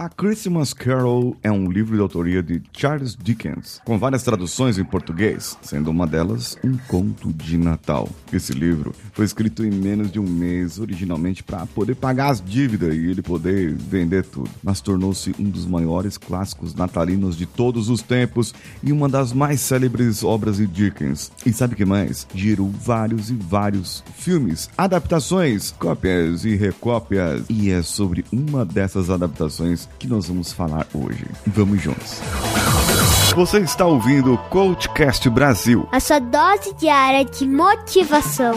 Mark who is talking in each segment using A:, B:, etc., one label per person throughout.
A: A Christmas Carol é um livro de autoria de Charles Dickens, com várias traduções em português, sendo uma delas um conto de Natal. Esse livro foi escrito em menos de um mês, originalmente para poder pagar as dívidas e ele poder vender tudo, mas tornou-se um dos maiores clássicos natalinos de todos os tempos e uma das mais célebres obras de Dickens. E sabe o que mais? Gerou vários e vários filmes, adaptações, cópias e recópias. E é sobre uma dessas adaptações que nós vamos falar hoje. Vamos juntos. Você está ouvindo o Coachcast Brasil.
B: A sua dose diária de motivação.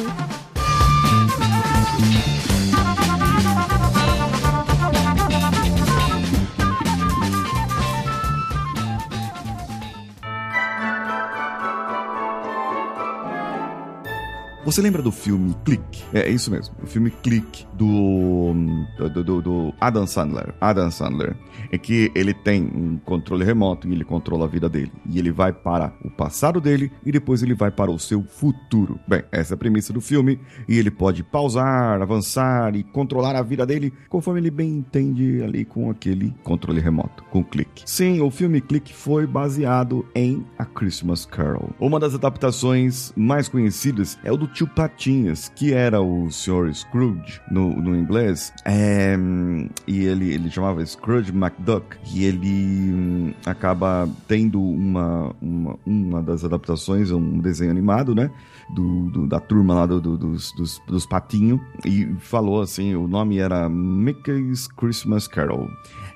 A: Você lembra do filme Click? É, é isso mesmo, o filme Click do, do, do, do Adam Sandler. Adam Sandler. É que ele tem um controle remoto e ele controla a vida dele. E ele vai para o passado dele e depois ele vai para o seu futuro. Bem, essa é a premissa do filme. E ele pode pausar, avançar e controlar a vida dele conforme ele bem entende ali com aquele controle remoto, com Click. Sim, o filme Click foi baseado em A Christmas Carol. Uma das adaptações mais conhecidas é o do tio Patinhas, que era o Sr. Scrooge no, no inglês, é, e ele, ele chamava Scrooge McDuck, e ele hum, acaba tendo uma, uma, uma das adaptações, um desenho animado, né? Do, do, da turma lá do, do, dos, dos, dos patinhos e falou assim: o nome era Mickey's Christmas Carol.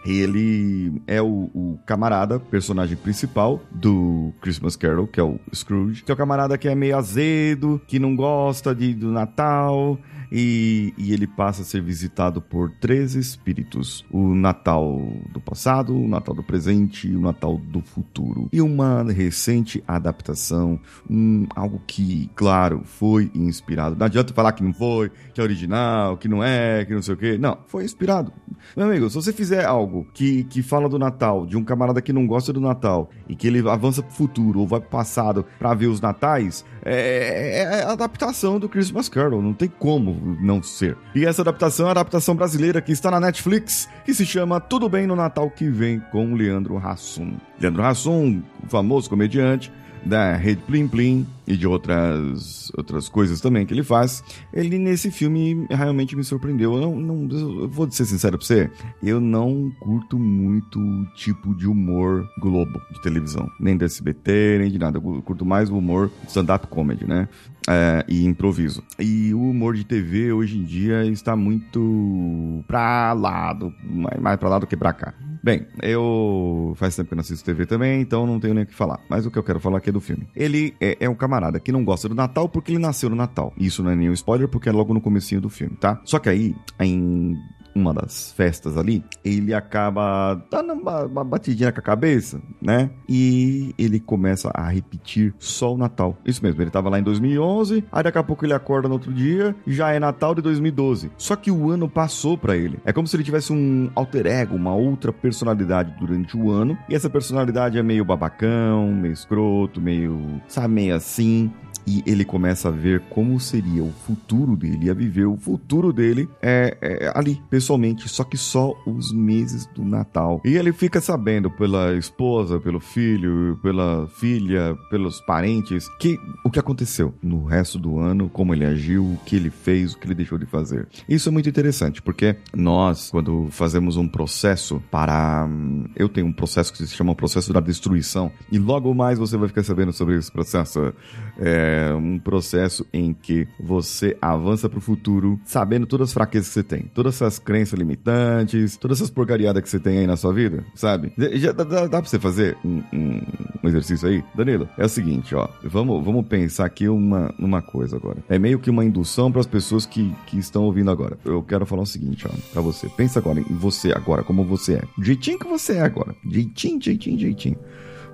A: Ele é o, o, camarada, personagem principal do Christmas Carol, que é o Scrooge, que é o camarada que é meio azedo, que não gosta de, do Natal, e, e, ele passa a ser visitado por três espíritos: o Natal do passado, o Natal do presente e o Natal do futuro. E uma recente adaptação, um, algo que, claro, foi inspirado. Não adianta falar que não foi, que é original, que não é, que não sei o quê. Não, foi inspirado. Meu amigo, se você fizer algo que, que fala do Natal, de um camarada que não gosta do Natal e que ele avança pro futuro ou vai pro passado para ver os natais, é, é a adaptação do Christmas Carol. Não tem como não ser. E essa adaptação é a adaptação brasileira que está na Netflix, que se chama Tudo Bem no Natal que Vem com Leandro Hassum. Leandro Hassum, famoso comediante da Rede Plim Plim e de outras, outras coisas também que ele faz, ele nesse filme realmente me surpreendeu. Eu, não, não, eu vou ser sincero pra você, eu não curto muito o tipo de humor globo de televisão, nem do SBT, nem de nada. Eu curto mais o humor stand-up comedy, né? É, e improviso. E o humor de TV hoje em dia está muito pra lado, mais, mais pra lá do que pra cá. Bem, eu faz tempo que não assisto TV também, então não tenho nem o que falar. Mas o que eu quero falar aqui é do filme. Ele é, é um camarada que não gosta do Natal porque ele nasceu no Natal. Isso não é nenhum spoiler porque é logo no comecinho do filme, tá? Só que aí, em uma das festas ali, ele acaba dando uma, uma batidinha com a cabeça, né? E ele começa a repetir só o Natal. Isso mesmo, ele tava lá em 2011, aí daqui a pouco ele acorda no outro dia, já é Natal de 2012. Só que o ano passou para ele. É como se ele tivesse um alter ego, uma outra personalidade durante o ano, e essa personalidade é meio babacão, meio escroto, meio, sabe, meio assim e ele começa a ver como seria o futuro dele, a viver o futuro dele é, é, ali, pessoalmente, só que só os meses do Natal. E ele fica sabendo pela esposa, pelo filho, pela filha, pelos parentes, que o que aconteceu no resto do ano, como ele agiu, o que ele fez, o que ele deixou de fazer. Isso é muito interessante, porque nós, quando fazemos um processo para. Eu tenho um processo que se chama processo da destruição, e logo mais você vai ficar sabendo sobre esse processo. É, é um processo em que você avança para o futuro sabendo todas as fraquezas que você tem, todas essas crenças limitantes, todas essas porcariadas que você tem aí na sua vida, sabe? Já dá, dá, dá pra você fazer um, um, um, exercício aí? Danilo, é o seguinte, ó. Vamos, vamos pensar aqui uma, uma coisa agora. É meio que uma indução para as pessoas que, que estão ouvindo agora. Eu quero falar o seguinte, ó, pra você. Pensa agora em você agora, como você é. Jeitinho que você é agora. Jeitinho, jeitinho, jeitinho.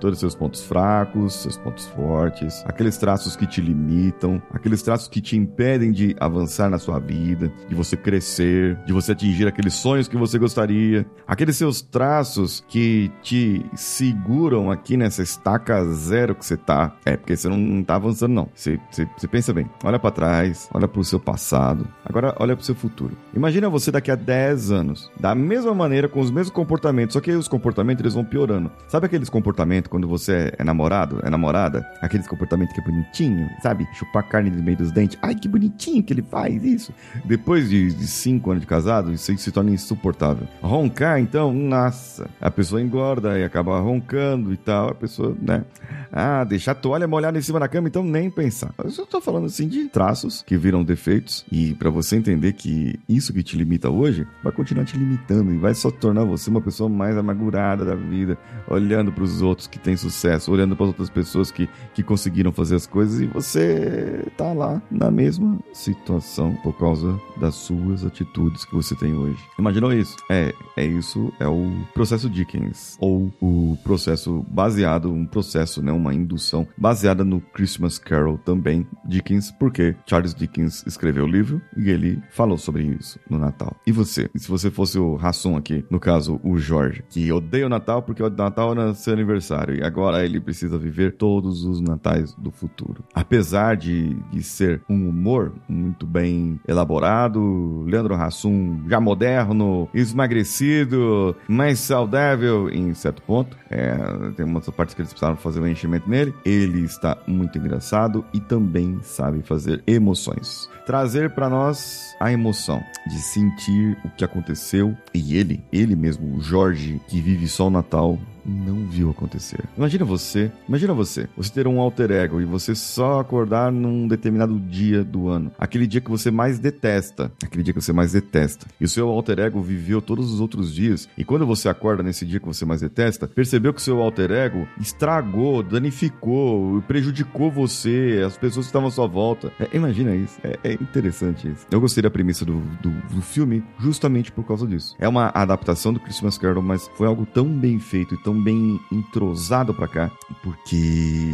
A: Todos os seus pontos fracos, seus pontos fortes, aqueles traços que te limitam, aqueles traços que te impedem de avançar na sua vida, de você crescer, de você atingir aqueles sonhos que você gostaria, aqueles seus traços que te seguram aqui nessa estaca zero que você tá. É, porque você não tá avançando, não. Você, você, você pensa bem, olha para trás, olha pro seu passado, agora olha pro seu futuro. Imagina você daqui a 10 anos, da mesma maneira, com os mesmos comportamentos, só que os comportamentos eles vão piorando. Sabe aqueles comportamentos quando você é namorado, é namorada? Aqueles comportamentos que é bonitinho, sabe? Chupar carne no meio dos dentes. Ai, que bonitinho que ele faz isso. Depois de 5 anos de casado, isso se torna insuportável. Roncar, então, nossa. A pessoa engorda e acaba roncando e tal. A pessoa, né? Ah, deixar a toalha molhada em cima da cama, então nem pensar. Eu só tô falando assim de traços que viram defeitos. E para você entender que isso que te limita hoje vai continuar te limitando e vai só tornar você uma pessoa mais amargurada da vida, olhando para os outros que têm sucesso, olhando para outras pessoas que, que conseguiram fazer as coisas e você tá lá na mesma situação por causa das suas atitudes que você tem hoje. Imaginou isso? É, é isso, é o processo Dickens ou o processo baseado, um processo, né, uma indução baseada no Christmas Carol também Dickens, porque Charles Dickens escreveu o livro e ele falou sobre isso no Natal. E você? E se você fosse o Rassum aqui, no caso o Jorge, que odeia o Natal porque o Natal era seu aniversário e agora ele precisa viver todos os natais do futuro. Apesar de, de ser um humor muito bem elaborado, Leandro Hassum já moderno, esmagrecido, mais saudável em certo ponto, é, tem umas partes que eles precisaram fazer um enchimento nele, ele está muito engraçado e também sabe fazer emoções. Trazer para nós a emoção de sentir o que aconteceu e ele, ele mesmo, o Jorge, que vive só o Natal, não viu acontecer. Imagina você, imagina você, você ter um alter ego e você só acordar num determinado dia do ano, aquele dia que você mais detesta, aquele dia que você mais detesta. E o seu alter ego viveu todos os outros dias e quando você acorda nesse dia que você mais detesta, percebeu que o seu alter ego estragou, danificou, prejudicou você, as pessoas que estavam à sua volta. É, imagina isso, é, é, interessante isso. Eu gostei da premissa do, do, do filme justamente por causa disso. É uma adaptação do Christmas Carol, mas foi algo tão bem feito e tão tão bem entrosado para cá, porque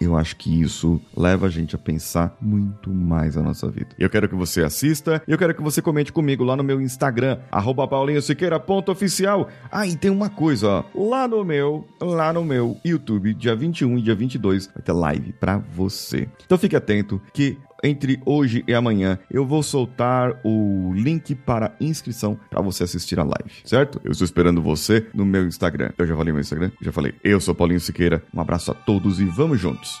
A: eu acho que isso leva a gente a pensar muito mais a nossa vida. Eu quero que você assista, eu quero que você comente comigo lá no meu Instagram, paulinhosiqueira.oficial. Ah, e tem uma coisa, ó, lá no meu, lá no meu YouTube, dia 21 e dia 22, vai ter live para você. Então fique atento que entre hoje e amanhã eu vou soltar o link para inscrição para você assistir a live, certo? Eu estou esperando você no meu Instagram. Eu já falei meu Instagram? Já falei. Eu sou Paulinho Siqueira. Um abraço a todos e vamos juntos.